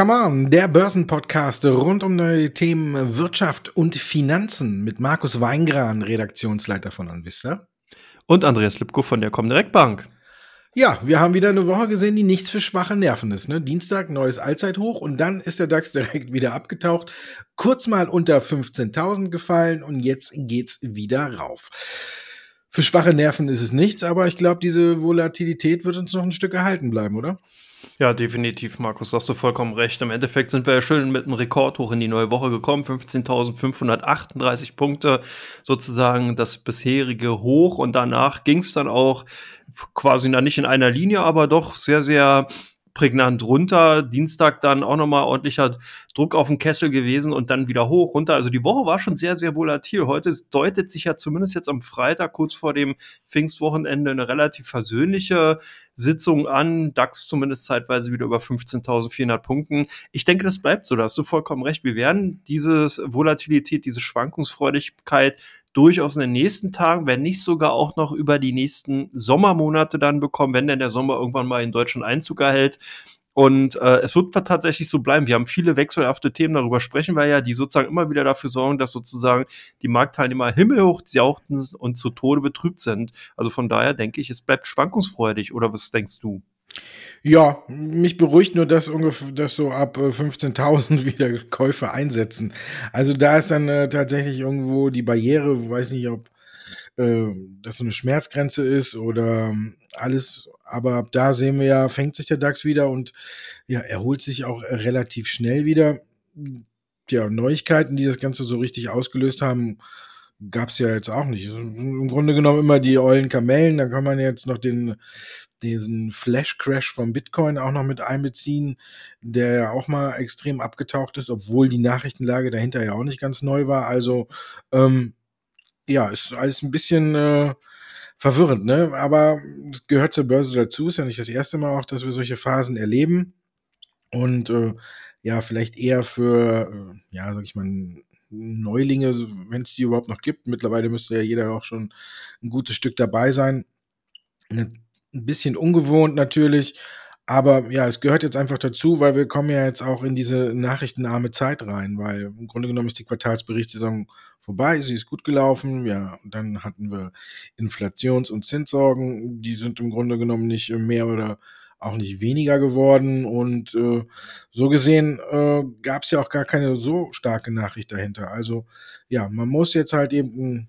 Come on, der Börsenpodcast rund um neue Themen Wirtschaft und Finanzen mit Markus Weingran, Redaktionsleiter von Anvista. Und Andreas Lipko von der Comdirect Bank. Ja, wir haben wieder eine Woche gesehen, die nichts für schwache Nerven ist. Ne? Dienstag, neues Allzeithoch und dann ist der DAX direkt wieder abgetaucht. Kurz mal unter 15.000 gefallen und jetzt geht's wieder rauf. Für schwache Nerven ist es nichts, aber ich glaube, diese Volatilität wird uns noch ein Stück erhalten bleiben, oder? Ja, definitiv, Markus, hast du vollkommen recht. Im Endeffekt sind wir ja schön mit einem Rekordhoch in die neue Woche gekommen. 15.538 Punkte, sozusagen das bisherige Hoch. Und danach ging es dann auch quasi nicht in einer Linie, aber doch sehr, sehr prägnant runter. Dienstag dann auch nochmal ordentlicher Druck auf den Kessel gewesen und dann wieder hoch, runter. Also die Woche war schon sehr, sehr volatil. Heute deutet sich ja zumindest jetzt am Freitag, kurz vor dem Pfingstwochenende, eine relativ versöhnliche Sitzung an. DAX zumindest zeitweise wieder über 15.400 Punkten. Ich denke, das bleibt so. Da hast du vollkommen recht. Wir werden diese Volatilität, diese Schwankungsfreudigkeit durchaus in den nächsten Tagen, wenn nicht sogar auch noch über die nächsten Sommermonate dann bekommen, wenn denn der Sommer irgendwann mal in Deutschland Einzug erhält. Und äh, es wird tatsächlich so bleiben. Wir haben viele wechselhafte Themen, darüber sprechen wir ja, die sozusagen immer wieder dafür sorgen, dass sozusagen die Marktteilnehmer himmelhoch jauchten und zu Tode betrübt sind. Also von daher denke ich, es bleibt schwankungsfreudig. Oder was denkst du? Ja, mich beruhigt nur, dass ungefähr, dass so ab 15.000 äh, wieder Käufe einsetzen. Also da ist dann äh, tatsächlich irgendwo die Barriere, weiß nicht, ob äh, das so eine Schmerzgrenze ist oder ähm, alles. Aber ab da sehen wir ja, fängt sich der DAX wieder und ja, erholt sich auch relativ schnell wieder. Ja, Neuigkeiten, die das Ganze so richtig ausgelöst haben, gab es ja jetzt auch nicht. Im Grunde genommen immer die ollen Kamellen. Da kann man jetzt noch den diesen Flash-Crash vom Bitcoin auch noch mit einbeziehen, der ja auch mal extrem abgetaucht ist, obwohl die Nachrichtenlage dahinter ja auch nicht ganz neu war. Also ähm, ja, ist alles ein bisschen äh, verwirrend, ne? Aber es gehört zur Börse dazu. Ist ja nicht das erste Mal auch, dass wir solche Phasen erleben. Und äh, ja, vielleicht eher für, äh, ja, sag ich mal, Neulinge, wenn es die überhaupt noch gibt. Mittlerweile müsste ja jeder auch schon ein gutes Stück dabei sein. Ein bisschen ungewohnt natürlich, aber ja, es gehört jetzt einfach dazu, weil wir kommen ja jetzt auch in diese nachrichtenarme Zeit rein, weil im Grunde genommen ist die Quartalsberichtssaison vorbei, sie ist gut gelaufen, ja, dann hatten wir Inflations- und Zinssorgen, die sind im Grunde genommen nicht mehr oder auch nicht weniger geworden und äh, so gesehen äh, gab es ja auch gar keine so starke Nachricht dahinter. Also ja, man muss jetzt halt eben ein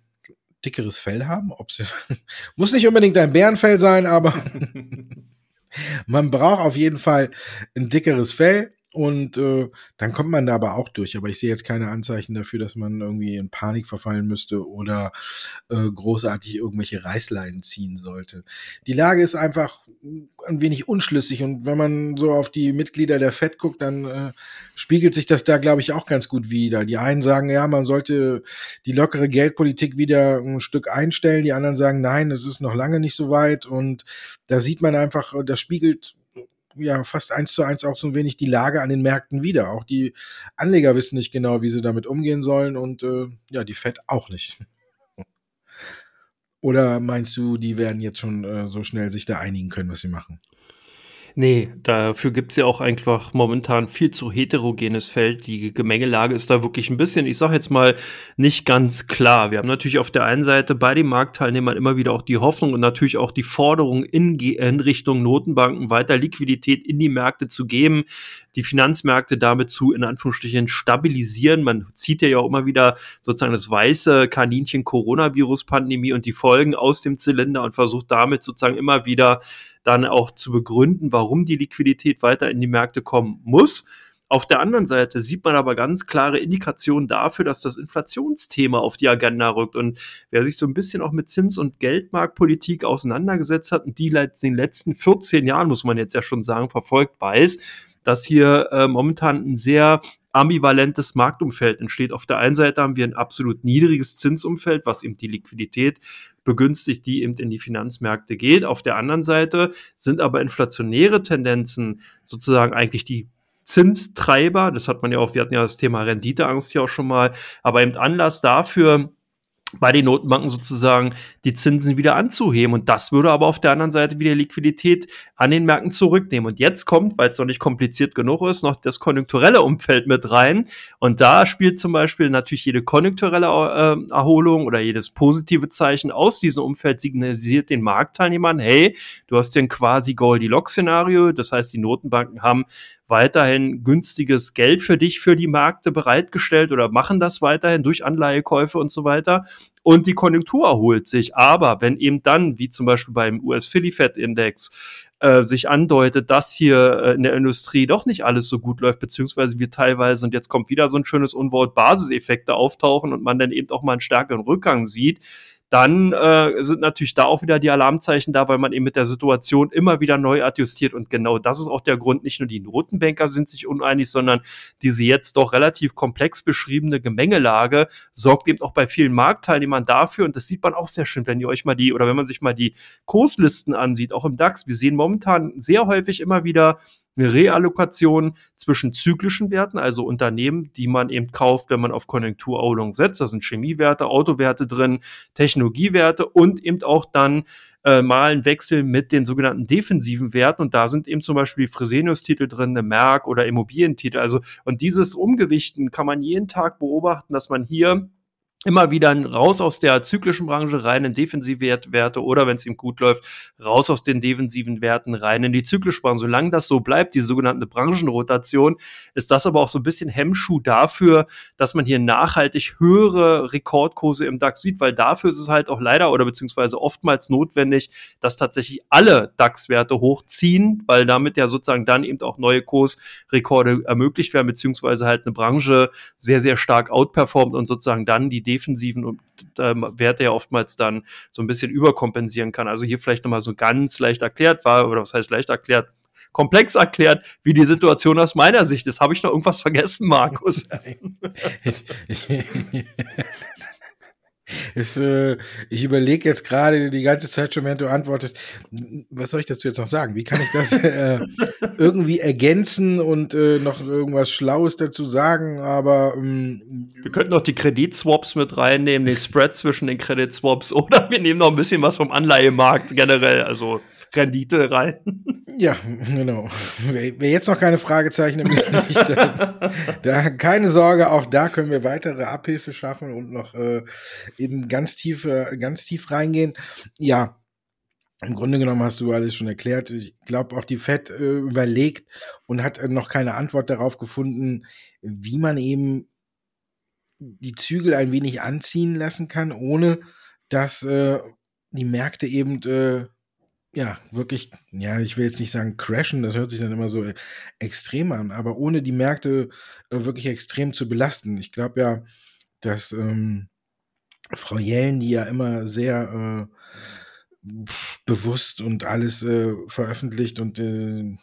dickeres Fell haben. Ob's, muss nicht unbedingt ein Bärenfell sein, aber man braucht auf jeden Fall ein dickeres Fell. Und äh, dann kommt man da aber auch durch. Aber ich sehe jetzt keine Anzeichen dafür, dass man irgendwie in Panik verfallen müsste oder äh, großartig irgendwelche Reißleinen ziehen sollte. Die Lage ist einfach ein wenig unschlüssig. Und wenn man so auf die Mitglieder der FED guckt, dann äh, spiegelt sich das da, glaube ich, auch ganz gut wieder. Die einen sagen, ja, man sollte die lockere Geldpolitik wieder ein Stück einstellen. Die anderen sagen, nein, es ist noch lange nicht so weit. Und da sieht man einfach, das spiegelt ja fast eins zu eins auch so ein wenig die Lage an den Märkten wieder. Auch die Anleger wissen nicht genau, wie sie damit umgehen sollen und äh, ja, die Fed auch nicht. Oder meinst du, die werden jetzt schon äh, so schnell sich da einigen können, was sie machen? Nee, dafür gibt's ja auch einfach momentan viel zu heterogenes Feld. Die Gemengelage ist da wirklich ein bisschen, ich sage jetzt mal, nicht ganz klar. Wir haben natürlich auf der einen Seite bei den Marktteilnehmern immer wieder auch die Hoffnung und natürlich auch die Forderung in, in Richtung Notenbanken weiter Liquidität in die Märkte zu geben, die Finanzmärkte damit zu, in Anführungsstrichen, stabilisieren. Man zieht ja auch immer wieder sozusagen das weiße Kaninchen Coronavirus-Pandemie und die Folgen aus dem Zylinder und versucht damit sozusagen immer wieder dann auch zu begründen, warum die Liquidität weiter in die Märkte kommen muss. Auf der anderen Seite sieht man aber ganz klare Indikationen dafür, dass das Inflationsthema auf die Agenda rückt. Und wer sich so ein bisschen auch mit Zins- und Geldmarktpolitik auseinandergesetzt hat und die in den letzten 14 Jahren, muss man jetzt ja schon sagen, verfolgt, weiß, dass hier äh, momentan ein sehr ambivalentes Marktumfeld entsteht. Auf der einen Seite haben wir ein absolut niedriges Zinsumfeld, was eben die Liquidität begünstigt, die eben in die Finanzmärkte geht. Auf der anderen Seite sind aber inflationäre Tendenzen sozusagen eigentlich die Zinstreiber. Das hat man ja auch, wir hatten ja das Thema Renditeangst hier auch schon mal, aber eben Anlass dafür, bei den Notenbanken sozusagen die Zinsen wieder anzuheben. Und das würde aber auf der anderen Seite wieder Liquidität an den Märkten zurücknehmen. Und jetzt kommt, weil es noch nicht kompliziert genug ist, noch das konjunkturelle Umfeld mit rein. Und da spielt zum Beispiel natürlich jede konjunkturelle äh, Erholung oder jedes positive Zeichen aus diesem Umfeld signalisiert den Marktteilnehmern, hey, du hast hier ein quasi Goldilocks-Szenario. Das heißt, die Notenbanken haben weiterhin günstiges Geld für dich, für die Märkte bereitgestellt oder machen das weiterhin durch Anleihekäufe und so weiter. Und die Konjunktur erholt sich. Aber wenn eben dann, wie zum Beispiel beim US-Philly-Fed-Index, äh, sich andeutet, dass hier äh, in der Industrie doch nicht alles so gut läuft, beziehungsweise wir teilweise, und jetzt kommt wieder so ein schönes Unwort, Basiseffekte auftauchen und man dann eben auch mal einen stärkeren Rückgang sieht, dann äh, sind natürlich da auch wieder die Alarmzeichen da, weil man eben mit der Situation immer wieder neu adjustiert. Und genau das ist auch der Grund, nicht nur die Notenbanker sind sich uneinig, sondern diese jetzt doch relativ komplex beschriebene Gemengelage sorgt eben auch bei vielen Marktteilnehmern dafür. Und das sieht man auch sehr schön, wenn ihr euch mal die oder wenn man sich mal die Kurslisten ansieht, auch im DAX. Wir sehen momentan sehr häufig immer wieder eine Reallokation zwischen zyklischen Werten, also Unternehmen, die man eben kauft, wenn man auf Konjunkturerholung setzt. Da sind Chemiewerte, Autowerte drin, Technologiewerte und eben auch dann äh, mal ein Wechsel mit den sogenannten defensiven Werten. Und da sind eben zum Beispiel Fresenius-Titel drin, eine Merck oder Immobilientitel. Also, und dieses Umgewichten kann man jeden Tag beobachten, dass man hier immer wieder raus aus der zyklischen Branche rein in Defensivwerte oder wenn es ihm gut läuft, raus aus den defensiven Werten rein in die zyklische Branche. Solange das so bleibt, die sogenannte Branchenrotation, ist das aber auch so ein bisschen Hemmschuh dafür, dass man hier nachhaltig höhere Rekordkurse im DAX sieht, weil dafür ist es halt auch leider oder beziehungsweise oftmals notwendig, dass tatsächlich alle DAX-Werte hochziehen, weil damit ja sozusagen dann eben auch neue Kursrekorde ermöglicht werden, beziehungsweise halt eine Branche sehr, sehr stark outperformt und sozusagen dann die defensiven ähm, Werte ja oftmals dann so ein bisschen überkompensieren kann. Also hier vielleicht nochmal so ganz leicht erklärt war, oder was heißt leicht erklärt, komplex erklärt, wie die Situation aus meiner Sicht ist. Habe ich noch irgendwas vergessen, Markus? Es, äh, ich überlege jetzt gerade die ganze Zeit schon, während du antwortest, was soll ich dazu jetzt noch sagen? Wie kann ich das äh, irgendwie ergänzen und äh, noch irgendwas Schlaues dazu sagen? Aber ähm, wir könnten noch die Kreditswaps mit reinnehmen, den Spread zwischen den Kreditswaps oder wir nehmen noch ein bisschen was vom Anleihemarkt generell, also Rendite rein. Ja, genau. Wer, wer jetzt noch keine Fragezeichen im Gesicht hat, da keine Sorge, auch da können wir weitere Abhilfe schaffen und noch äh, in ganz tief, ganz tief reingehen. Ja, im Grunde genommen hast du alles schon erklärt. Ich glaube, auch die FED äh, überlegt und hat äh, noch keine Antwort darauf gefunden, wie man eben die Zügel ein wenig anziehen lassen kann, ohne dass äh, die Märkte eben äh, ja wirklich, ja, ich will jetzt nicht sagen crashen, das hört sich dann immer so äh, extrem an, aber ohne die Märkte äh, wirklich extrem zu belasten. Ich glaube ja, dass ähm, Frau Jellen, die ja immer sehr äh, bewusst und alles äh, veröffentlicht und äh,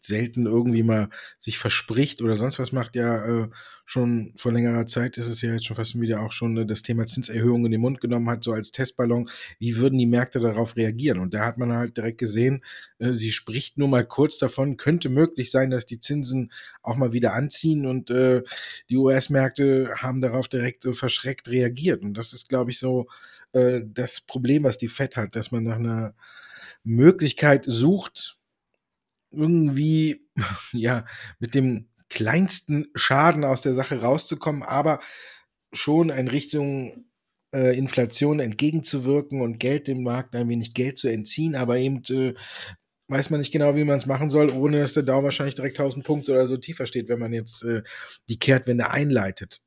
selten irgendwie mal sich verspricht oder sonst was macht, ja äh, schon vor längerer Zeit ist es ja jetzt schon fast wieder auch schon äh, das Thema Zinserhöhung in den Mund genommen hat, so als Testballon. Wie würden die Märkte darauf reagieren? Und da hat man halt direkt gesehen, äh, sie spricht nur mal kurz davon, könnte möglich sein, dass die Zinsen auch mal wieder anziehen und äh, die US-Märkte haben darauf direkt äh, verschreckt reagiert. Und das ist, glaube ich, so äh, das Problem, was die FED hat, dass man nach einer Möglichkeit sucht, irgendwie, ja, mit dem kleinsten Schaden aus der Sache rauszukommen, aber schon in Richtung äh, Inflation entgegenzuwirken und Geld dem Markt ein wenig Geld zu entziehen, aber eben äh, weiß man nicht genau, wie man es machen soll, ohne dass der Daumen wahrscheinlich direkt 1000 Punkte oder so tiefer steht, wenn man jetzt äh, die Kehrtwende einleitet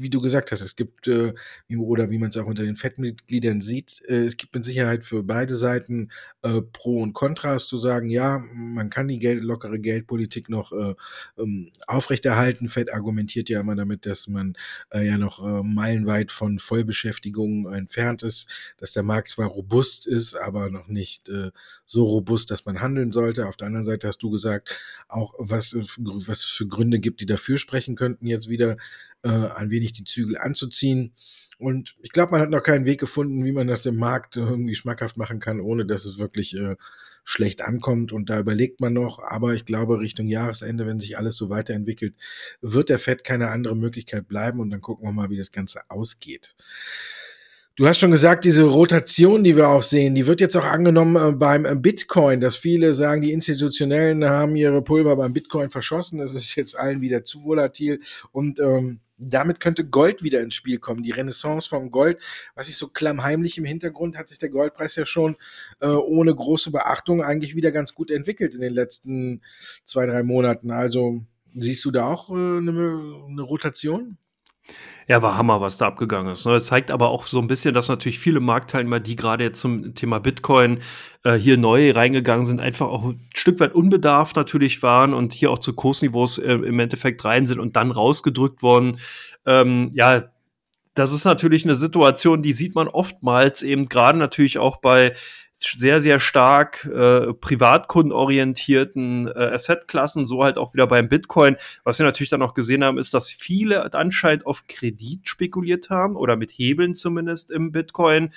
wie du gesagt hast, es gibt, äh, oder wie man es auch unter den Fettmitgliedern sieht, äh, es gibt mit Sicherheit für beide Seiten äh, Pro und Kontras zu sagen, ja, man kann die Geld, lockere Geldpolitik noch äh, ähm, aufrechterhalten. Fett argumentiert ja immer damit, dass man äh, ja noch äh, meilenweit von Vollbeschäftigung entfernt ist, dass der Markt zwar robust ist, aber noch nicht äh, so robust, dass man handeln sollte. Auf der anderen Seite hast du gesagt, auch was, was es für Gründe gibt, die dafür sprechen könnten, jetzt wieder äh, ein wenig die Zügel anzuziehen. Und ich glaube, man hat noch keinen Weg gefunden, wie man das dem Markt irgendwie schmackhaft machen kann, ohne dass es wirklich äh, schlecht ankommt. Und da überlegt man noch. Aber ich glaube, Richtung Jahresende, wenn sich alles so weiterentwickelt, wird der Fed keine andere Möglichkeit bleiben. Und dann gucken wir mal, wie das Ganze ausgeht. Du hast schon gesagt, diese Rotation, die wir auch sehen, die wird jetzt auch angenommen äh, beim äh, Bitcoin, dass viele sagen, die Institutionellen haben ihre Pulver beim Bitcoin verschossen. Das ist jetzt allen wieder zu volatil und ähm, damit könnte Gold wieder ins Spiel kommen. Die Renaissance vom Gold, was ich so klammheimlich im Hintergrund hat sich der Goldpreis ja schon äh, ohne große Beachtung eigentlich wieder ganz gut entwickelt in den letzten zwei, drei Monaten. Also siehst du da auch äh, eine, eine Rotation? Ja, war Hammer, was da abgegangen ist. Ne? Das zeigt aber auch so ein bisschen, dass natürlich viele Marktteilnehmer, die gerade jetzt zum Thema Bitcoin äh, hier neu reingegangen sind, einfach auch ein Stück weit unbedarft natürlich waren und hier auch zu Kursniveaus äh, im Endeffekt rein sind und dann rausgedrückt worden. Ähm, ja, das ist natürlich eine Situation, die sieht man oftmals eben gerade natürlich auch bei sehr, sehr stark äh, privatkundenorientierten äh, Assetklassen, so halt auch wieder beim Bitcoin. Was wir natürlich dann auch gesehen haben, ist, dass viele anscheinend auf Kredit spekuliert haben oder mit Hebeln zumindest im Bitcoin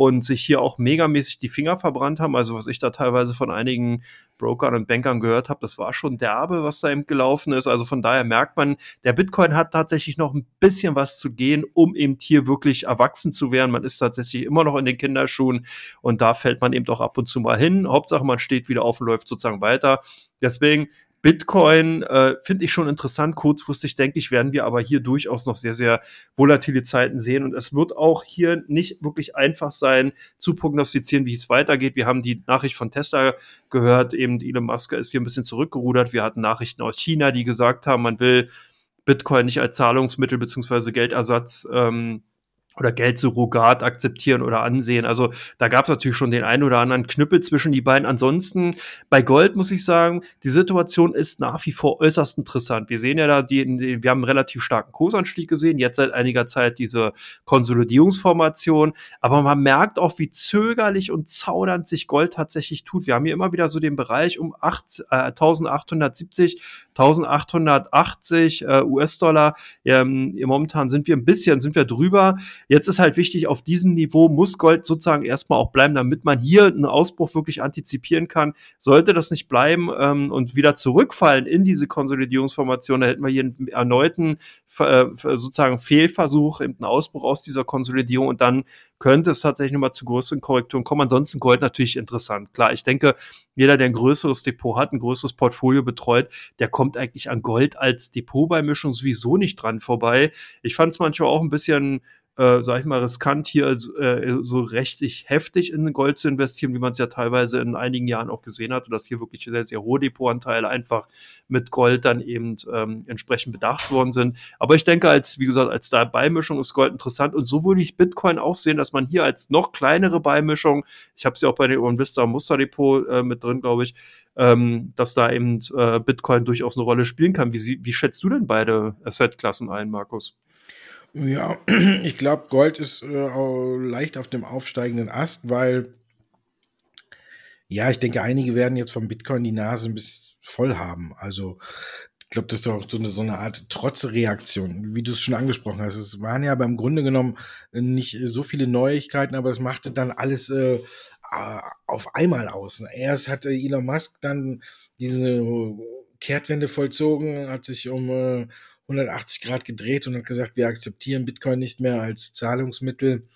und sich hier auch megamäßig die Finger verbrannt haben. Also was ich da teilweise von einigen Brokern und Bankern gehört habe, das war schon derbe, was da eben gelaufen ist. Also von daher merkt man, der Bitcoin hat tatsächlich noch ein bisschen was zu gehen, um eben hier wirklich erwachsen zu werden. Man ist tatsächlich immer noch in den Kinderschuhen und da fällt man eben auch ab und zu mal hin. Hauptsache, man steht wieder auf und läuft sozusagen weiter. Deswegen Bitcoin äh, finde ich schon interessant. Kurzfristig denke ich, werden wir aber hier durchaus noch sehr, sehr volatile Zeiten sehen. Und es wird auch hier nicht wirklich einfach sein, zu prognostizieren, wie es weitergeht. Wir haben die Nachricht von Tesla gehört, eben Elon Musk ist hier ein bisschen zurückgerudert. Wir hatten Nachrichten aus China, die gesagt haben, man will Bitcoin nicht als Zahlungsmittel beziehungsweise Geldersatz ähm, oder Geldsurrogat akzeptieren oder ansehen. Also da gab es natürlich schon den einen oder anderen Knüppel zwischen die beiden. Ansonsten bei Gold muss ich sagen, die Situation ist nach wie vor äußerst interessant. Wir sehen ja da, die, wir haben einen relativ starken Kursanstieg gesehen, jetzt seit einiger Zeit diese Konsolidierungsformation, aber man merkt auch, wie zögerlich und zaudernd sich Gold tatsächlich tut. Wir haben hier immer wieder so den Bereich um 8, äh, 1870, 1880 äh, US-Dollar. Ähm, momentan sind wir ein bisschen, sind wir drüber. Jetzt ist halt wichtig, auf diesem Niveau muss Gold sozusagen erstmal auch bleiben, damit man hier einen Ausbruch wirklich antizipieren kann. Sollte das nicht bleiben ähm, und wieder zurückfallen in diese Konsolidierungsformation, dann hätten wir hier einen erneuten äh, sozusagen Fehlversuch, einen Ausbruch aus dieser Konsolidierung und dann könnte es tatsächlich nochmal zu größeren Korrekturen kommen. Ansonsten Gold natürlich interessant. Klar, ich denke, jeder, der ein größeres Depot hat, ein größeres Portfolio betreut, der kommt eigentlich an Gold als Depotbeimischung sowieso nicht dran vorbei. Ich fand es manchmal auch ein bisschen äh, sag ich mal, riskant, hier äh, so rechtlich heftig in Gold zu investieren, wie man es ja teilweise in einigen Jahren auch gesehen hat, dass hier wirklich sehr, sehr hohe Depotanteile einfach mit Gold dann eben ähm, entsprechend bedacht worden sind. Aber ich denke, als, wie gesagt, als da Beimischung ist Gold interessant und so würde ich Bitcoin auch sehen, dass man hier als noch kleinere Beimischung, ich habe sie auch bei den Vista Musterdepot äh, mit drin, glaube ich, ähm, dass da eben äh, Bitcoin durchaus eine Rolle spielen kann. Wie, wie schätzt du denn beide Assetklassen ein, Markus? Ja, ich glaube, Gold ist äh, leicht auf dem aufsteigenden Ast, weil ja, ich denke, einige werden jetzt vom Bitcoin die Nase ein bisschen voll haben. Also ich glaube, das ist doch so eine, so eine Art Trotzreaktion, wie du es schon angesprochen hast. Es waren ja beim Grunde genommen nicht so viele Neuigkeiten, aber es machte dann alles äh, auf einmal aus. Erst hatte Elon Musk dann diese Kehrtwende vollzogen, hat sich um äh, 180 Grad gedreht und hat gesagt, wir akzeptieren Bitcoin nicht mehr als Zahlungsmittel,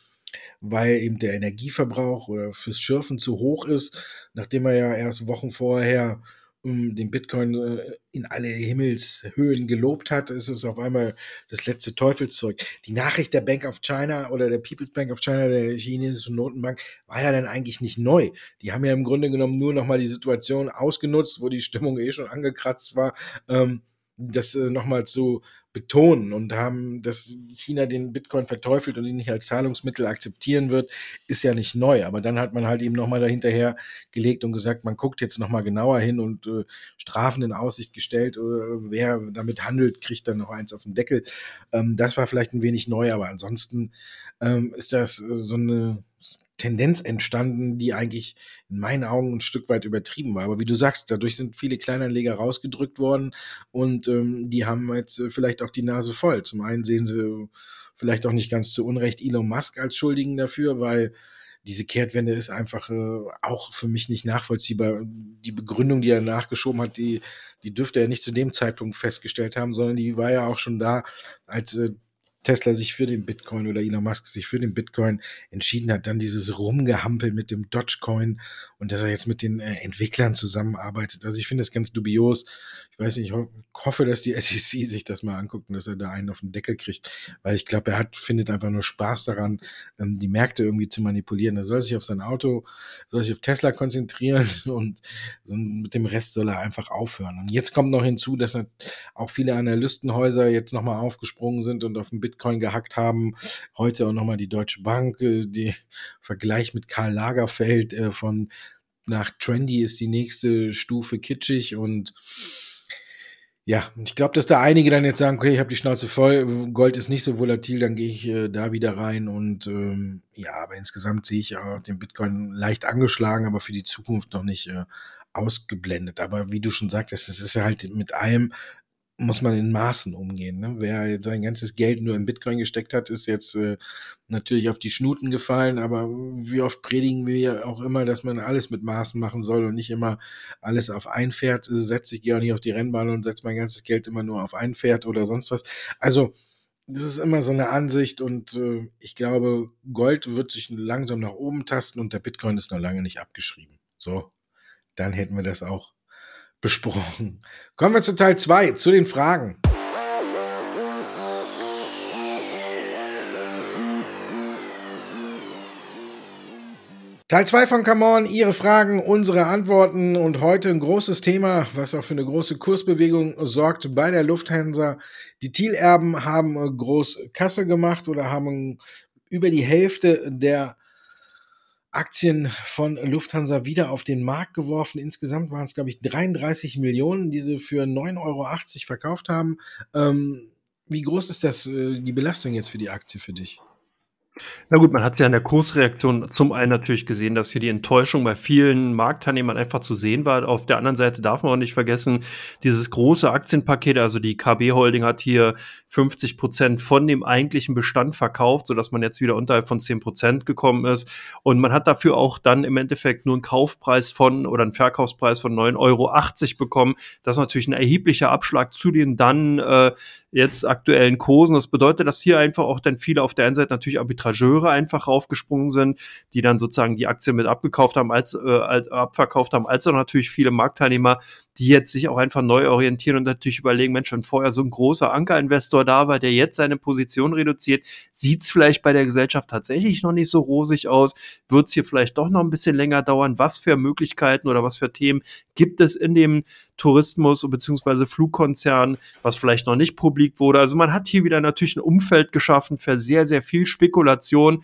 weil eben der Energieverbrauch oder fürs Schürfen zu hoch ist, nachdem er ja erst Wochen vorher um, den Bitcoin äh, in alle Himmelshöhen gelobt hat, ist es auf einmal das letzte Teufelszeug. Die Nachricht der Bank of China oder der People's Bank of China, der chinesischen Notenbank, war ja dann eigentlich nicht neu. Die haben ja im Grunde genommen nur nochmal die Situation ausgenutzt, wo die Stimmung eh schon angekratzt war. Ähm, das äh, nochmal zu betonen und haben, dass China den Bitcoin verteufelt und ihn nicht als Zahlungsmittel akzeptieren wird, ist ja nicht neu. Aber dann hat man halt eben nochmal dahinterher gelegt und gesagt, man guckt jetzt nochmal genauer hin und äh, Strafen in Aussicht gestellt. Äh, wer damit handelt, kriegt dann noch eins auf den Deckel. Ähm, das war vielleicht ein wenig neu, aber ansonsten ähm, ist das äh, so eine Tendenz entstanden, die eigentlich in meinen Augen ein Stück weit übertrieben war. Aber wie du sagst, dadurch sind viele Kleinanleger rausgedrückt worden und ähm, die haben jetzt äh, vielleicht auch die Nase voll. Zum einen sehen sie vielleicht auch nicht ganz zu Unrecht Elon Musk als Schuldigen dafür, weil diese Kehrtwende ist einfach äh, auch für mich nicht nachvollziehbar. Die Begründung, die er nachgeschoben hat, die, die dürfte er nicht zu dem Zeitpunkt festgestellt haben, sondern die war ja auch schon da, als äh, Tesla sich für den Bitcoin oder Elon Musk sich für den Bitcoin entschieden hat, dann dieses Rumgehampel mit dem Dogecoin und dass er jetzt mit den äh, Entwicklern zusammenarbeitet. Also ich finde das ganz dubios. Ich weiß nicht, ich ho hoffe, dass die SEC sich das mal anguckt und dass er da einen auf den Deckel kriegt, weil ich glaube, er hat, findet einfach nur Spaß daran, ähm, die Märkte irgendwie zu manipulieren. Er soll sich auf sein Auto, soll sich auf Tesla konzentrieren und mit dem Rest soll er einfach aufhören. Und jetzt kommt noch hinzu, dass auch viele Analystenhäuser jetzt nochmal aufgesprungen sind und auf den Bitcoin gehackt haben. Heute auch nochmal die Deutsche Bank, äh, die Vergleich mit Karl Lagerfeld äh, von nach Trendy ist die nächste Stufe kitschig und ja, ich glaube, dass da einige dann jetzt sagen, okay, ich habe die Schnauze voll, Gold ist nicht so volatil, dann gehe ich äh, da wieder rein und ähm, ja, aber insgesamt sehe ich auch den Bitcoin leicht angeschlagen, aber für die Zukunft noch nicht äh, ausgeblendet. Aber wie du schon sagtest, es ist ja halt mit allem muss man in Maßen umgehen. Ne? Wer sein ganzes Geld nur in Bitcoin gesteckt hat, ist jetzt äh, natürlich auf die Schnuten gefallen, aber wie oft predigen wir auch immer, dass man alles mit Maßen machen soll und nicht immer alles auf ein Pferd setzt. Ich gehe auch nicht auf die Rennbahn und setze mein ganzes Geld immer nur auf ein Pferd oder sonst was. Also, das ist immer so eine Ansicht und äh, ich glaube, Gold wird sich langsam nach oben tasten und der Bitcoin ist noch lange nicht abgeschrieben. So, dann hätten wir das auch besprochen. Kommen wir zu Teil 2, zu den Fragen. Teil 2 von Come On, Ihre Fragen, unsere Antworten und heute ein großes Thema, was auch für eine große Kursbewegung sorgt bei der Lufthansa. Die Thiel-Erben haben groß Kasse gemacht oder haben über die Hälfte der Aktien von Lufthansa wieder auf den Markt geworfen. Insgesamt waren es, glaube ich, 33 Millionen, die sie für 9,80 Euro verkauft haben. Ähm, wie groß ist das, äh, die Belastung jetzt für die Aktie für dich? Na gut, man hat ja in der Kursreaktion zum einen natürlich gesehen, dass hier die Enttäuschung bei vielen Marktteilnehmern einfach zu sehen war. Auf der anderen Seite darf man auch nicht vergessen, dieses große Aktienpaket, also die KB Holding hat hier 50 Prozent von dem eigentlichen Bestand verkauft, sodass man jetzt wieder unterhalb von 10 Prozent gekommen ist. Und man hat dafür auch dann im Endeffekt nur einen Kaufpreis von oder einen Verkaufspreis von 9,80 Euro bekommen. Das ist natürlich ein erheblicher Abschlag zu den dann äh, jetzt aktuellen Kursen. Das bedeutet, dass hier einfach auch dann viele auf der einen Seite natürlich Arbitrageure einfach raufgesprungen sind, die dann sozusagen die Aktie mit abgekauft haben, als, äh, abverkauft haben, als auch natürlich viele Marktteilnehmer, die jetzt sich auch einfach neu orientieren und natürlich überlegen, Mensch, wenn vorher so ein großer Ankerinvestor da war, der jetzt seine Position reduziert, sieht es vielleicht bei der Gesellschaft tatsächlich noch nicht so rosig aus, wird es hier vielleicht doch noch ein bisschen länger dauern, was für Möglichkeiten oder was für Themen gibt es in dem Tourismus bzw. Flugkonzern, was vielleicht noch nicht publik wurde. Also man hat hier wieder natürlich ein Umfeld geschaffen für sehr, sehr viel Spekulation. Situation.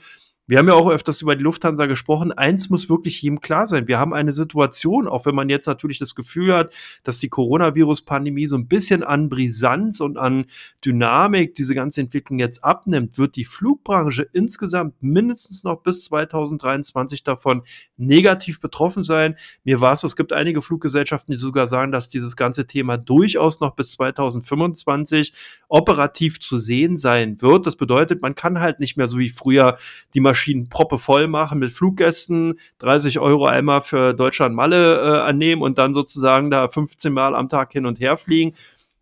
Wir haben ja auch öfters über die Lufthansa gesprochen. Eins muss wirklich jedem klar sein. Wir haben eine Situation, auch wenn man jetzt natürlich das Gefühl hat, dass die Coronavirus-Pandemie so ein bisschen an Brisanz und an Dynamik diese ganze Entwicklung jetzt abnimmt, wird die Flugbranche insgesamt mindestens noch bis 2023 davon negativ betroffen sein. Mir war es so, es gibt einige Fluggesellschaften, die sogar sagen, dass dieses ganze Thema durchaus noch bis 2025 operativ zu sehen sein wird. Das bedeutet, man kann halt nicht mehr so wie früher die Maschinen Maschinen proppe voll machen mit Fluggästen, 30 Euro einmal für Deutschland-Malle äh, annehmen und dann sozusagen da 15 Mal am Tag hin und her fliegen.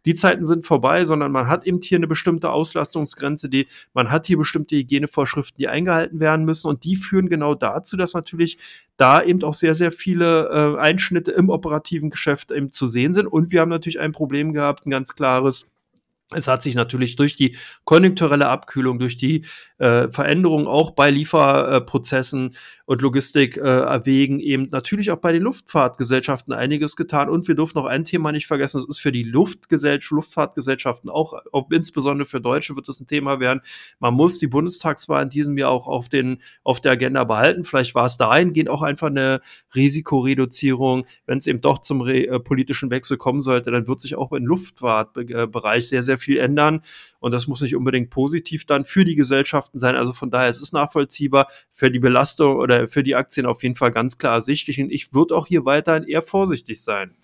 Die Zeiten sind vorbei, sondern man hat eben hier eine bestimmte Auslastungsgrenze, die, man hat hier bestimmte Hygienevorschriften, die eingehalten werden müssen und die führen genau dazu, dass natürlich da eben auch sehr, sehr viele äh, Einschnitte im operativen Geschäft eben zu sehen sind. Und wir haben natürlich ein Problem gehabt, ein ganz klares, es hat sich natürlich durch die konjunkturelle Abkühlung, durch die äh, Veränderung auch bei Lieferprozessen und Logistik äh, erwägen, eben natürlich auch bei den Luftfahrtgesellschaften einiges getan. Und wir dürfen noch ein Thema nicht vergessen, es ist für die Luftgesellschaft, Luftfahrtgesellschaften auch, auch, insbesondere für Deutsche wird es ein Thema werden. Man muss die Bundestagswahl in diesem Jahr auch auf, den, auf der Agenda behalten. Vielleicht war es dahingehend auch einfach eine Risikoreduzierung. Wenn es eben doch zum äh, politischen Wechsel kommen sollte, dann wird sich auch im Luftfahrtbereich sehr, sehr viel ändern. Und das muss nicht unbedingt positiv dann für die Gesellschaften sein. Also von daher, es ist nachvollziehbar für die Belastung oder für die Aktien auf jeden Fall ganz klar ersichtlich. Und ich würde auch hier weiterhin eher vorsichtig sein.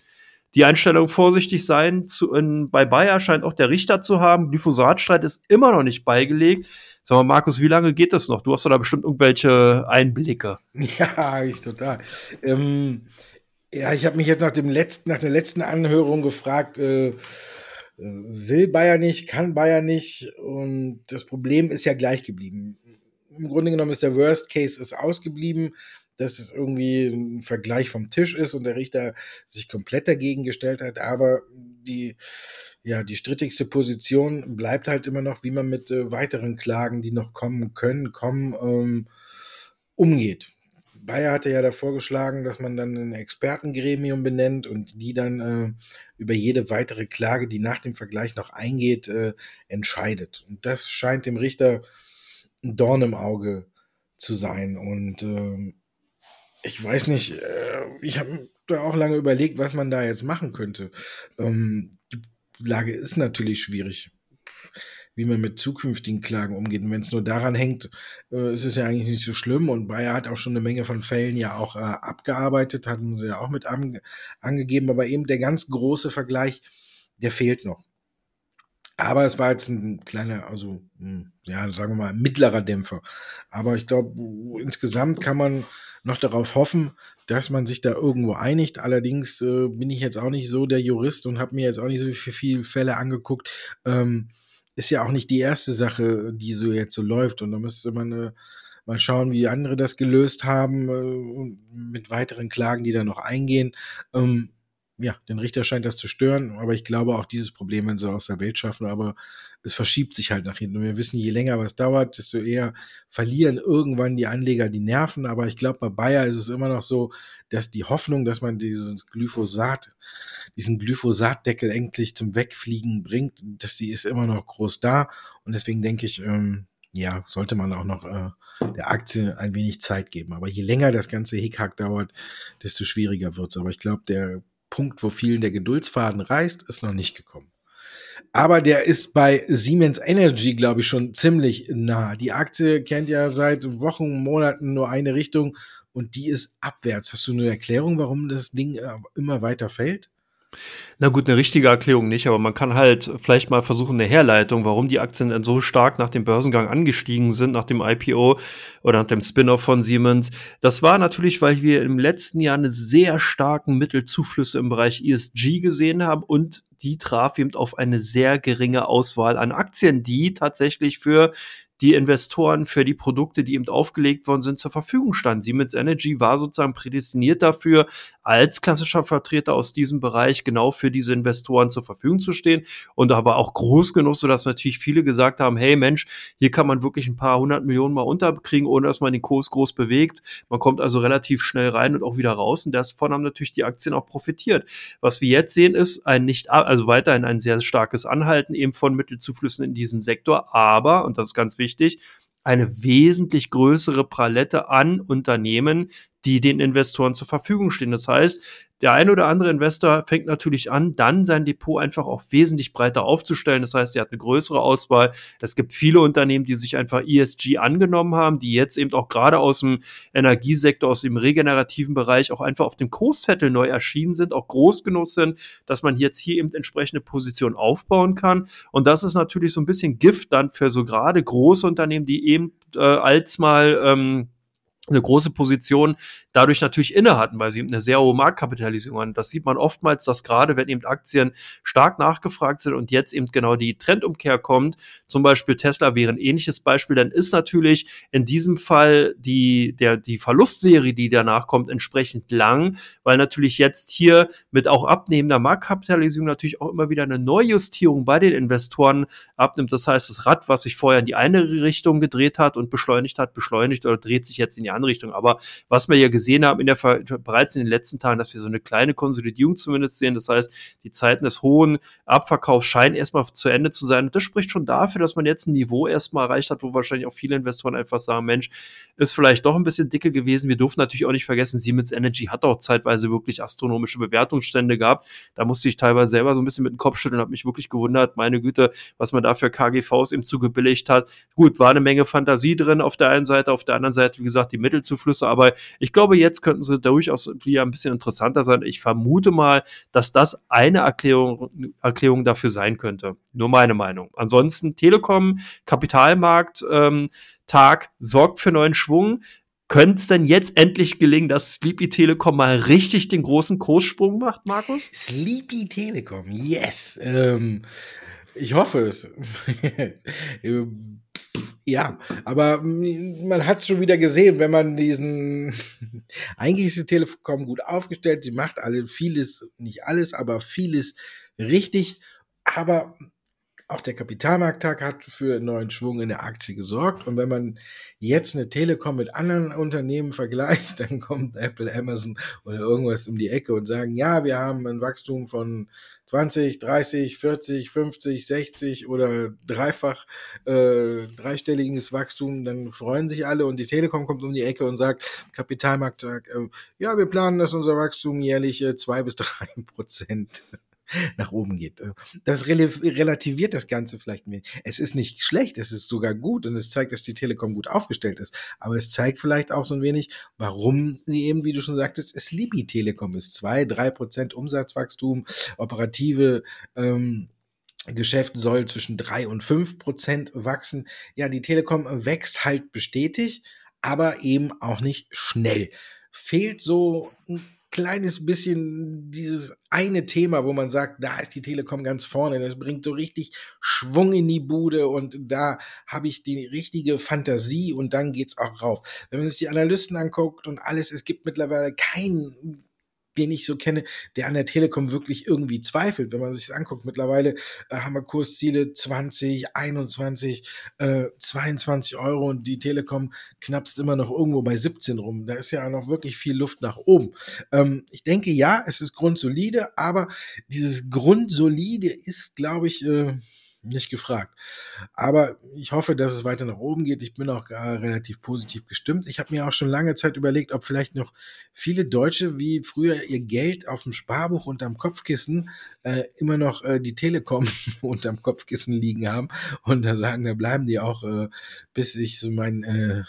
Die Einstellung vorsichtig sein, zu, in, bei Bayer scheint auch der Richter zu haben. Glyphosatstreit ist immer noch nicht beigelegt. Sag mal, Markus, wie lange geht das noch? Du hast da bestimmt irgendwelche Einblicke. Ja, ich total. Ähm, ja, ich habe mich jetzt nach dem letzten, nach der letzten Anhörung gefragt, äh, will Bayer nicht, kann Bayer nicht und das Problem ist ja gleich geblieben. Im Grunde genommen ist der Worst Case ist ausgeblieben, dass es irgendwie ein Vergleich vom Tisch ist und der Richter sich komplett dagegen gestellt hat, aber die ja, die strittigste Position bleibt halt immer noch, wie man mit äh, weiteren Klagen, die noch kommen können, kommen, ähm, umgeht. Bayer hatte ja da vorgeschlagen, dass man dann ein Expertengremium benennt und die dann äh, über jede weitere Klage, die nach dem Vergleich noch eingeht, äh, entscheidet. Und das scheint dem Richter ein Dorn im Auge zu sein. Und äh, ich weiß nicht, äh, ich habe da auch lange überlegt, was man da jetzt machen könnte. Ähm, die Lage ist natürlich schwierig wie man mit zukünftigen Klagen umgeht. Und wenn es nur daran hängt, äh, ist es ja eigentlich nicht so schlimm. Und Bayer hat auch schon eine Menge von Fällen ja auch äh, abgearbeitet, hatten sie ja auch mit ange angegeben. Aber eben der ganz große Vergleich, der fehlt noch. Aber es war jetzt ein kleiner, also hm, ja, sagen wir mal, mittlerer Dämpfer. Aber ich glaube, insgesamt kann man noch darauf hoffen, dass man sich da irgendwo einigt. Allerdings äh, bin ich jetzt auch nicht so der Jurist und habe mir jetzt auch nicht so viele Fälle angeguckt. Ähm, ist ja auch nicht die erste Sache, die so jetzt so läuft. Und da müsste man äh, mal schauen, wie andere das gelöst haben, äh, mit weiteren Klagen, die da noch eingehen. Ähm, ja, den Richter scheint das zu stören, aber ich glaube auch dieses Problem, wenn sie aus der Welt schaffen, aber es verschiebt sich halt nach hinten. Und wir wissen, je länger was dauert, desto eher verlieren irgendwann die Anleger die Nerven. Aber ich glaube, bei Bayer ist es immer noch so, dass die Hoffnung, dass man dieses Glyphosat, diesen Glyphosatdeckel endlich zum Wegfliegen bringt, dass die ist immer noch groß da. Und deswegen denke ich, ähm, ja, sollte man auch noch äh, der Aktie ein wenig Zeit geben. Aber je länger das ganze Hickhack dauert, desto schwieriger wird es. Aber ich glaube, der Punkt, wo vielen der Geduldsfaden reißt, ist noch nicht gekommen. Aber der ist bei Siemens Energy, glaube ich, schon ziemlich nah. Die Aktie kennt ja seit Wochen, Monaten nur eine Richtung und die ist abwärts. Hast du eine Erklärung, warum das Ding äh, immer weiter fällt? Na gut, eine richtige Erklärung nicht, aber man kann halt vielleicht mal versuchen, eine Herleitung, warum die Aktien dann so stark nach dem Börsengang angestiegen sind, nach dem IPO oder nach dem Spin-off von Siemens. Das war natürlich, weil wir im letzten Jahr eine sehr starken Mittelzuflüsse im Bereich ESG gesehen haben und die traf eben auf eine sehr geringe Auswahl an Aktien, die tatsächlich für die Investoren für die Produkte, die eben aufgelegt worden sind, zur Verfügung standen. Siemens Energy war sozusagen prädestiniert dafür, als klassischer Vertreter aus diesem Bereich genau für diese Investoren zur Verfügung zu stehen. Und da war auch groß genug, sodass natürlich viele gesagt haben, hey Mensch, hier kann man wirklich ein paar hundert Millionen mal unterkriegen, ohne dass man den Kurs groß bewegt. Man kommt also relativ schnell rein und auch wieder raus. Und davon haben natürlich die Aktien auch profitiert. Was wir jetzt sehen, ist ein nicht, also weiterhin ein sehr starkes Anhalten eben von Mittelzuflüssen in diesem Sektor. Aber, und das ist ganz wichtig, eine wesentlich größere Palette an Unternehmen, die den Investoren zur Verfügung stehen. Das heißt, der ein oder andere Investor fängt natürlich an, dann sein Depot einfach auch wesentlich breiter aufzustellen. Das heißt, er hat eine größere Auswahl. Es gibt viele Unternehmen, die sich einfach ESG angenommen haben, die jetzt eben auch gerade aus dem Energiesektor, aus dem regenerativen Bereich auch einfach auf dem Kurszettel neu erschienen sind, auch groß genug sind, dass man jetzt hier eben entsprechende Positionen aufbauen kann. Und das ist natürlich so ein bisschen Gift dann für so gerade große Unternehmen, die eben äh, als mal ähm, eine große Position dadurch natürlich inne hatten, weil sie eine sehr hohe Marktkapitalisierung haben. Das sieht man oftmals, dass gerade wenn eben Aktien stark nachgefragt sind und jetzt eben genau die Trendumkehr kommt, zum Beispiel Tesla wäre ein ähnliches Beispiel, dann ist natürlich in diesem Fall die, der, die Verlustserie, die danach kommt, entsprechend lang, weil natürlich jetzt hier mit auch abnehmender Marktkapitalisierung natürlich auch immer wieder eine Neujustierung bei den Investoren abnimmt. Das heißt, das Rad, was sich vorher in die eine Richtung gedreht hat und beschleunigt hat, beschleunigt oder dreht sich jetzt in die andere Richtung. Aber was wir ja gesehen haben in der, bereits in den letzten Tagen, dass wir so eine kleine Konsolidierung zumindest sehen. Das heißt, die Zeiten des hohen Abverkaufs scheinen erstmal zu Ende zu sein. Und das spricht schon dafür, dass man jetzt ein Niveau erstmal erreicht hat, wo wahrscheinlich auch viele Investoren einfach sagen, Mensch, ist vielleicht doch ein bisschen dicke gewesen. Wir durften natürlich auch nicht vergessen, Siemens Energy hat auch zeitweise wirklich astronomische Bewertungsstände gehabt. Da musste ich teilweise selber so ein bisschen mit dem Kopf schütteln und habe mich wirklich gewundert, meine Güte, was man da für KGVs eben zugebilligt hat. Gut, war eine Menge Fantasie drin auf der einen Seite, auf der anderen Seite, wie gesagt, die Mittelzuflüsse, aber ich glaube, jetzt könnten sie durchaus wieder ein bisschen interessanter sein. Ich vermute mal, dass das eine Erklärung, Erklärung dafür sein könnte. Nur meine Meinung. Ansonsten Telekom, Kapitalmarkt, ähm, Tag sorgt für neuen Schwung Könnte es denn jetzt endlich gelingen, dass Sleepy Telekom mal richtig den großen Kurssprung macht, Markus? Sleepy Telekom, yes. Ähm, ich hoffe es. ja, aber man hat es schon wieder gesehen, wenn man diesen. Eigentlich ist die Telekom gut aufgestellt. Sie macht alle vieles, nicht alles, aber vieles richtig. Aber auch der Kapitalmarkttag hat für neuen Schwung in der Aktie gesorgt. Und wenn man jetzt eine Telekom mit anderen Unternehmen vergleicht, dann kommt Apple, Amazon oder irgendwas um die Ecke und sagen, ja, wir haben ein Wachstum von 20, 30, 40, 50, 60 oder dreifach äh, dreistelliges Wachstum, dann freuen sich alle und die Telekom kommt um die Ecke und sagt, Kapitalmarkttag, äh, ja, wir planen, dass unser Wachstum jährlich äh, zwei bis drei Prozent nach oben geht. Äh, das relativiert das Ganze vielleicht mehr. Es ist nicht schlecht, es ist sogar gut und es zeigt, dass die Telekom gut aufgestellt ist. Aber es zeigt vielleicht auch so ein wenig, warum sie eben, wie du schon sagtest, Sleepy Telekom ist. Zwei, drei Prozent Umsatzwachstum, operative ähm, Geschäft soll zwischen drei und fünf Prozent wachsen. Ja, die Telekom wächst halt bestätigt, aber eben auch nicht schnell. Fehlt so ein kleines bisschen dieses eine Thema, wo man sagt, da ist die Telekom ganz vorne, das bringt so richtig Schwung in die Bude und da habe ich die richtige Fantasie und dann geht's auch rauf. Wenn man sich die Analysten anguckt und alles, es gibt mittlerweile keinen den ich so kenne, der an der Telekom wirklich irgendwie zweifelt. Wenn man sich das anguckt, mittlerweile äh, haben wir Kursziele 20, 21, äh, 22 Euro und die Telekom knappst immer noch irgendwo bei 17 rum. Da ist ja noch wirklich viel Luft nach oben. Ähm, ich denke, ja, es ist grundsolide, aber dieses Grundsolide ist, glaube ich, äh, nicht gefragt. Aber ich hoffe, dass es weiter nach oben geht. Ich bin auch relativ positiv gestimmt. Ich habe mir auch schon lange Zeit überlegt, ob vielleicht noch viele Deutsche wie früher ihr Geld auf dem Sparbuch unterm Kopfkissen äh, immer noch äh, die Telekom unterm Kopfkissen liegen haben und da sagen, da bleiben die auch, äh, bis ich so meinen äh,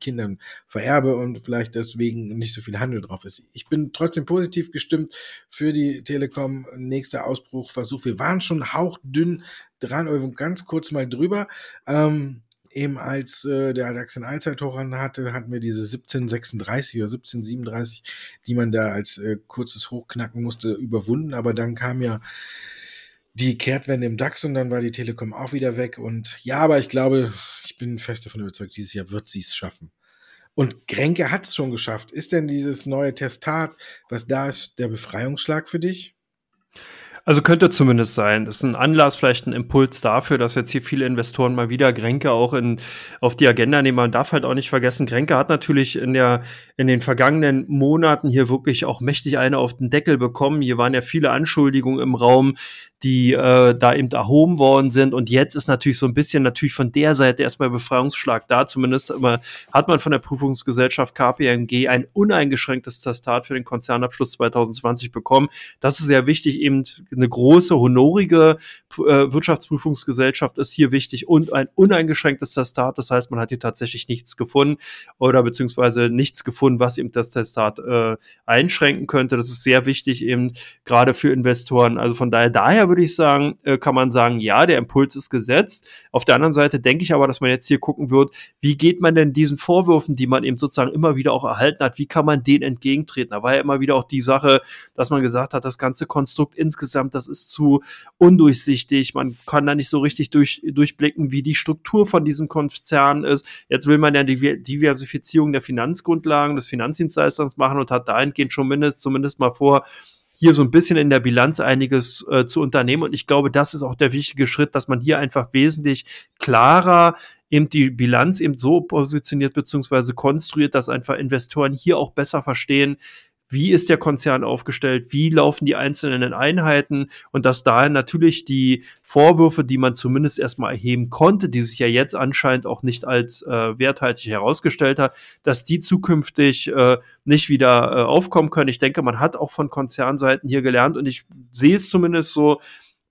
Kindern vererbe und vielleicht deswegen nicht so viel Handel drauf ist. Ich bin trotzdem positiv gestimmt für die Telekom. Nächster Ausbruchversuch. Wir waren schon hauchdünn dran, oder ganz kurz mal drüber. Ähm, eben als äh, der DAX in Allzeithoch hatte, hatten wir diese 1736 oder 1737, die man da als äh, kurzes Hochknacken musste, überwunden. Aber dann kam ja die Kehrtwende im DAX und dann war die Telekom auch wieder weg. Und ja, aber ich glaube, ich bin fest davon überzeugt, dieses Jahr wird sie es schaffen. Und Grenke hat es schon geschafft. Ist denn dieses neue Testat, was da ist, der Befreiungsschlag für dich? Also könnte zumindest sein. Ist ein Anlass, vielleicht ein Impuls dafür, dass jetzt hier viele Investoren mal wieder Grenke auch in, auf die Agenda nehmen. Man darf halt auch nicht vergessen, Grenke hat natürlich in der, in den vergangenen Monaten hier wirklich auch mächtig eine auf den Deckel bekommen. Hier waren ja viele Anschuldigungen im Raum, die äh, da eben erhoben worden sind. Und jetzt ist natürlich so ein bisschen natürlich von der Seite erstmal Befreiungsschlag da. Zumindest immer hat man von der Prüfungsgesellschaft KPMG ein uneingeschränktes Testat für den Konzernabschluss 2020 bekommen. Das ist sehr wichtig, eben eine große, honorige äh, Wirtschaftsprüfungsgesellschaft ist hier wichtig und ein uneingeschränktes Testat. Das heißt, man hat hier tatsächlich nichts gefunden oder beziehungsweise nichts gefunden, was eben das Testat äh, einschränken könnte. Das ist sehr wichtig eben gerade für Investoren. Also von daher, daher würde ich sagen, äh, kann man sagen, ja, der Impuls ist gesetzt. Auf der anderen Seite denke ich aber, dass man jetzt hier gucken wird, wie geht man denn diesen Vorwürfen, die man eben sozusagen immer wieder auch erhalten hat, wie kann man denen entgegentreten? Da war ja immer wieder auch die Sache, dass man gesagt hat, das ganze Konstrukt insgesamt insgesamt, das ist zu undurchsichtig. Man kann da nicht so richtig durch, durchblicken, wie die Struktur von diesem Konzern ist. Jetzt will man ja die Diversifizierung der Finanzgrundlagen des Finanzdienstleisters machen und hat dahingehend schon mindest, zumindest mal vor, hier so ein bisschen in der Bilanz einiges äh, zu unternehmen. Und ich glaube, das ist auch der wichtige Schritt, dass man hier einfach wesentlich klarer eben die Bilanz eben so positioniert bzw. konstruiert, dass einfach Investoren hier auch besser verstehen, wie ist der Konzern aufgestellt, wie laufen die einzelnen Einheiten und dass da natürlich die Vorwürfe, die man zumindest erstmal erheben konnte, die sich ja jetzt anscheinend auch nicht als äh, werthaltig herausgestellt hat, dass die zukünftig äh, nicht wieder äh, aufkommen können. Ich denke, man hat auch von Konzernseiten hier gelernt und ich sehe es zumindest so,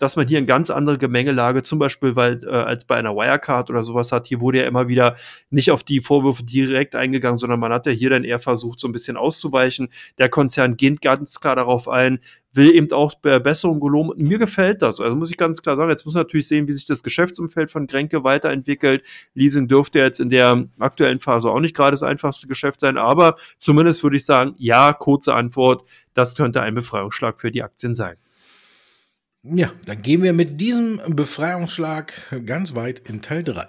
dass man hier eine ganz andere Gemengelage, zum Beispiel weil, äh, als bei einer Wirecard oder sowas hat. Hier wurde ja immer wieder nicht auf die Vorwürfe direkt eingegangen, sondern man hat ja hier dann eher versucht, so ein bisschen auszuweichen. Der Konzern geht ganz klar darauf ein, will eben auch Besserung geloben. Mir gefällt das. Also muss ich ganz klar sagen, jetzt muss man natürlich sehen, wie sich das Geschäftsumfeld von Grenke weiterentwickelt. Leasing dürfte jetzt in der aktuellen Phase auch nicht gerade das einfachste Geschäft sein, aber zumindest würde ich sagen, ja, kurze Antwort, das könnte ein Befreiungsschlag für die Aktien sein. Ja, dann gehen wir mit diesem Befreiungsschlag ganz weit in Teil 3.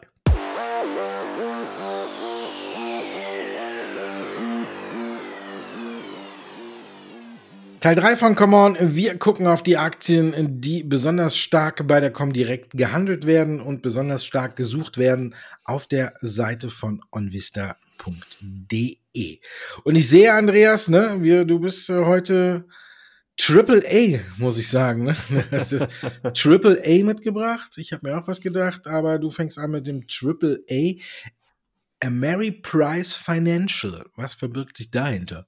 Teil 3 von Come On. Wir gucken auf die Aktien, die besonders stark bei der Comdirect gehandelt werden und besonders stark gesucht werden auf der Seite von onvista.de. Und ich sehe, Andreas, ne, wir, du bist äh, heute Triple A, muss ich sagen. Ne? Das ist Triple A mitgebracht. Ich habe mir auch was gedacht, aber du fängst an mit dem Triple A. Ameriprise Financial. Was verbirgt sich dahinter?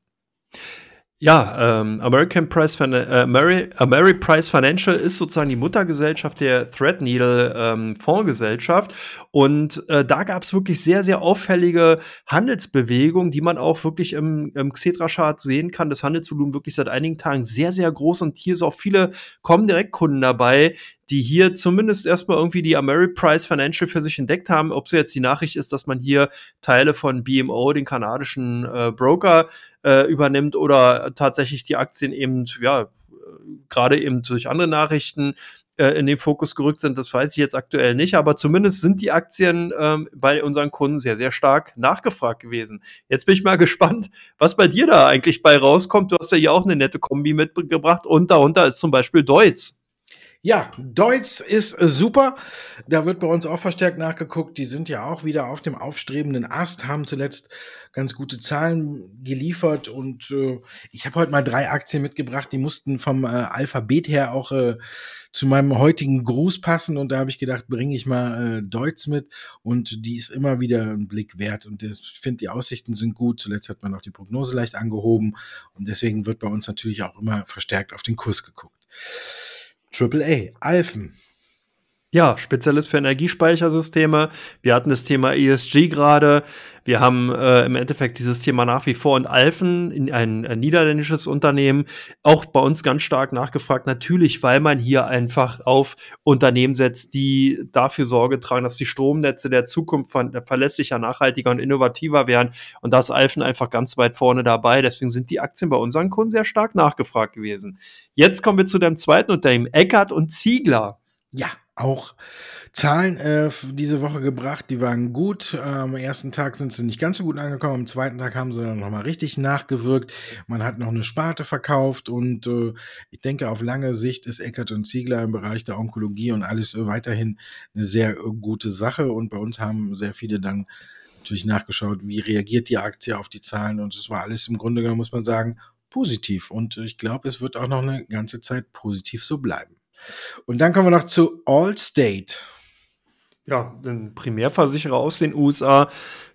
Ja, ähm, American Price, Fin äh, Ameri Ameriprise Financial ist sozusagen die Muttergesellschaft der Threadneedle ähm, Fondsgesellschaft. Und äh, da gab es wirklich sehr, sehr auffällige Handelsbewegungen, die man auch wirklich im, im Xetra-Chart sehen kann. Das Handelsvolumen wirklich seit einigen Tagen sehr, sehr groß. Und hier ist auch viele kommen direkt Kunden dabei, die hier zumindest erstmal irgendwie die Ameriprise Financial für sich entdeckt haben. Ob es jetzt die Nachricht ist, dass man hier Teile von BMO, den kanadischen äh, Broker, äh, übernimmt oder tatsächlich die Aktien eben, ja, gerade eben durch andere Nachrichten äh, in den Fokus gerückt sind, das weiß ich jetzt aktuell nicht, aber zumindest sind die Aktien ähm, bei unseren Kunden sehr, sehr stark nachgefragt gewesen. Jetzt bin ich mal gespannt, was bei dir da eigentlich bei rauskommt. Du hast ja hier auch eine nette Kombi mitgebracht und darunter ist zum Beispiel Deutz. Ja, Deutz ist äh, super. Da wird bei uns auch verstärkt nachgeguckt. Die sind ja auch wieder auf dem aufstrebenden Ast, haben zuletzt ganz gute Zahlen geliefert und äh, ich habe heute mal drei Aktien mitgebracht, die mussten vom äh, Alphabet her auch äh, zu meinem heutigen Gruß passen und da habe ich gedacht, bringe ich mal äh, Deutz mit und die ist immer wieder ein Blick wert und ich finde, die Aussichten sind gut. Zuletzt hat man auch die Prognose leicht angehoben und deswegen wird bei uns natürlich auch immer verstärkt auf den Kurs geguckt. AAA, Alphen. Ja, Spezialist für Energiespeichersysteme. Wir hatten das Thema ESG gerade. Wir haben äh, im Endeffekt dieses Thema nach wie vor in Alphen, in ein, ein, niederländisches Unternehmen, auch bei uns ganz stark nachgefragt. Natürlich, weil man hier einfach auf Unternehmen setzt, die dafür Sorge tragen, dass die Stromnetze der Zukunft verlässlicher, nachhaltiger und innovativer werden. Und da ist Alphen einfach ganz weit vorne dabei. Deswegen sind die Aktien bei unseren Kunden sehr stark nachgefragt gewesen. Jetzt kommen wir zu dem zweiten Unternehmen, Eckert und Ziegler. Ja, auch Zahlen äh, diese Woche gebracht, die waren gut. Äh, am ersten Tag sind sie nicht ganz so gut angekommen, am zweiten Tag haben sie dann nochmal richtig nachgewirkt. Man hat noch eine Sparte verkauft und äh, ich denke, auf lange Sicht ist Eckert und Ziegler im Bereich der Onkologie und alles äh, weiterhin eine sehr äh, gute Sache. Und bei uns haben sehr viele dann natürlich nachgeschaut, wie reagiert die Aktie auf die Zahlen und es war alles im Grunde genommen, muss man sagen, positiv. Und ich glaube, es wird auch noch eine ganze Zeit positiv so bleiben. Und dann kommen wir noch zu Allstate. Ja, ein Primärversicherer aus den USA,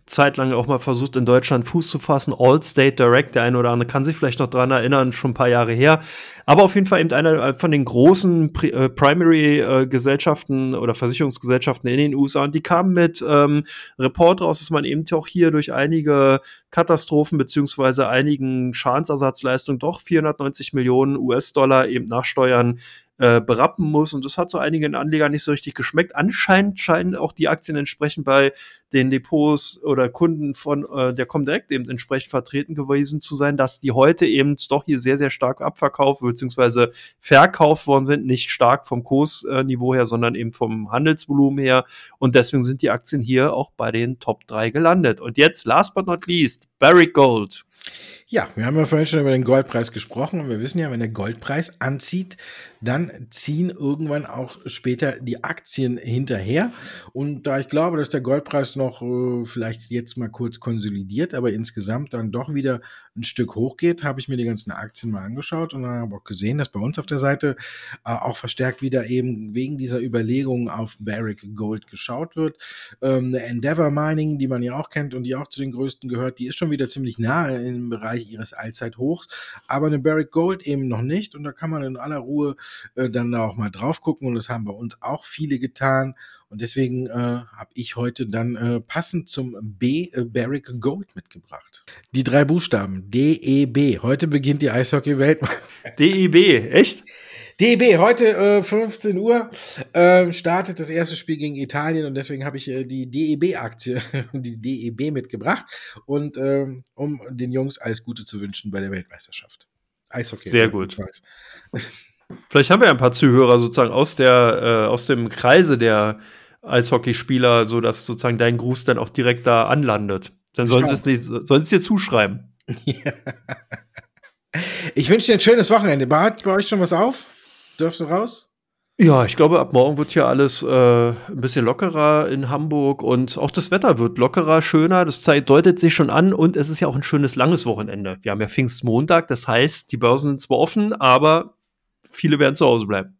zeitlang auch mal versucht, in Deutschland Fuß zu fassen. Allstate Direct, der eine oder andere kann sich vielleicht noch dran erinnern, schon ein paar Jahre her. Aber auf jeden Fall eben einer von den großen äh, Primary-Gesellschaften äh, oder Versicherungsgesellschaften in den USA. Und die kamen mit ähm, Report raus, dass man eben auch hier durch einige Katastrophen beziehungsweise einigen Schadensersatzleistungen doch 490 Millionen US-Dollar eben nachsteuern äh, berappen muss. Und das hat so einigen Anlegern nicht so richtig geschmeckt. Anscheinend scheinen auch die Aktien entsprechend bei den Depots oder Kunden von äh, der Comdirect eben entsprechend vertreten gewesen zu sein, dass die heute eben doch hier sehr, sehr stark abverkauft bzw. verkauft worden sind. Nicht stark vom Kursniveau her, sondern eben vom Handelsvolumen her. Und deswegen sind die Aktien hier auch bei den Top 3 gelandet. Und jetzt, last but not least, Barrick Gold. Ja, wir haben ja vorhin schon über den Goldpreis gesprochen und wir wissen ja, wenn der Goldpreis anzieht, dann ziehen irgendwann auch später die Aktien hinterher. Und da ich glaube, dass der Goldpreis noch äh, vielleicht jetzt mal kurz konsolidiert, aber insgesamt dann doch wieder ein Stück hochgeht, habe ich mir die ganzen Aktien mal angeschaut und dann habe auch gesehen, dass bei uns auf der Seite äh, auch verstärkt wieder eben wegen dieser Überlegungen auf Barrick Gold geschaut wird. Ähm, Endeavor Mining, die man ja auch kennt und die auch zu den größten gehört, die ist schon wieder ziemlich nah in im Bereich ihres Allzeithochs, aber eine Barrick Gold eben noch nicht. Und da kann man in aller Ruhe äh, dann da auch mal drauf gucken. Und das haben bei uns auch viele getan. Und deswegen äh, habe ich heute dann äh, passend zum B äh, Barrick Gold mitgebracht. Die drei Buchstaben DEB. Heute beginnt die Eishockey-Weltmeisterschaft. DEB, echt? DEB, heute äh, 15 Uhr äh, startet das erste Spiel gegen Italien und deswegen habe ich äh, die DEB-Aktie, die DEB mitgebracht und ähm, um den Jungs alles Gute zu wünschen bei der Weltmeisterschaft. Eishockey. Sehr gut. Vielleicht haben wir ein paar Zuhörer sozusagen aus der äh, aus dem Kreise der Eishockeyspieler, so dass sozusagen dein Gruß dann auch direkt da anlandet. Dann sollen sie es, sollen sie es dir zuschreiben. Ich wünsche dir ein schönes Wochenende. Hat bei euch schon was auf? Dürfst du raus? Ja, ich glaube, ab morgen wird hier alles äh, ein bisschen lockerer in Hamburg und auch das Wetter wird lockerer, schöner. Das Zeit deutet sich schon an und es ist ja auch ein schönes langes Wochenende. Wir haben ja Pfingstmontag, das heißt, die Börsen sind zwar offen, aber viele werden zu Hause bleiben.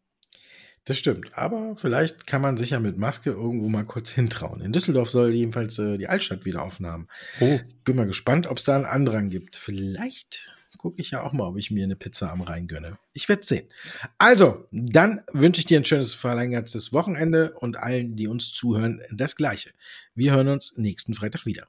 Das stimmt. Aber vielleicht kann man sich ja mit Maske irgendwo mal kurz hintrauen. In Düsseldorf soll jedenfalls äh, die Altstadt wieder aufnahmen. Oh. Bin mal gespannt, ob es da einen Andrang gibt. Vielleicht gucke ich ja auch mal, ob ich mir eine Pizza am Rhein gönne. Ich werde sehen. Also, dann wünsche ich dir ein schönes verlängertes Wochenende und allen, die uns zuhören, das Gleiche. Wir hören uns nächsten Freitag wieder.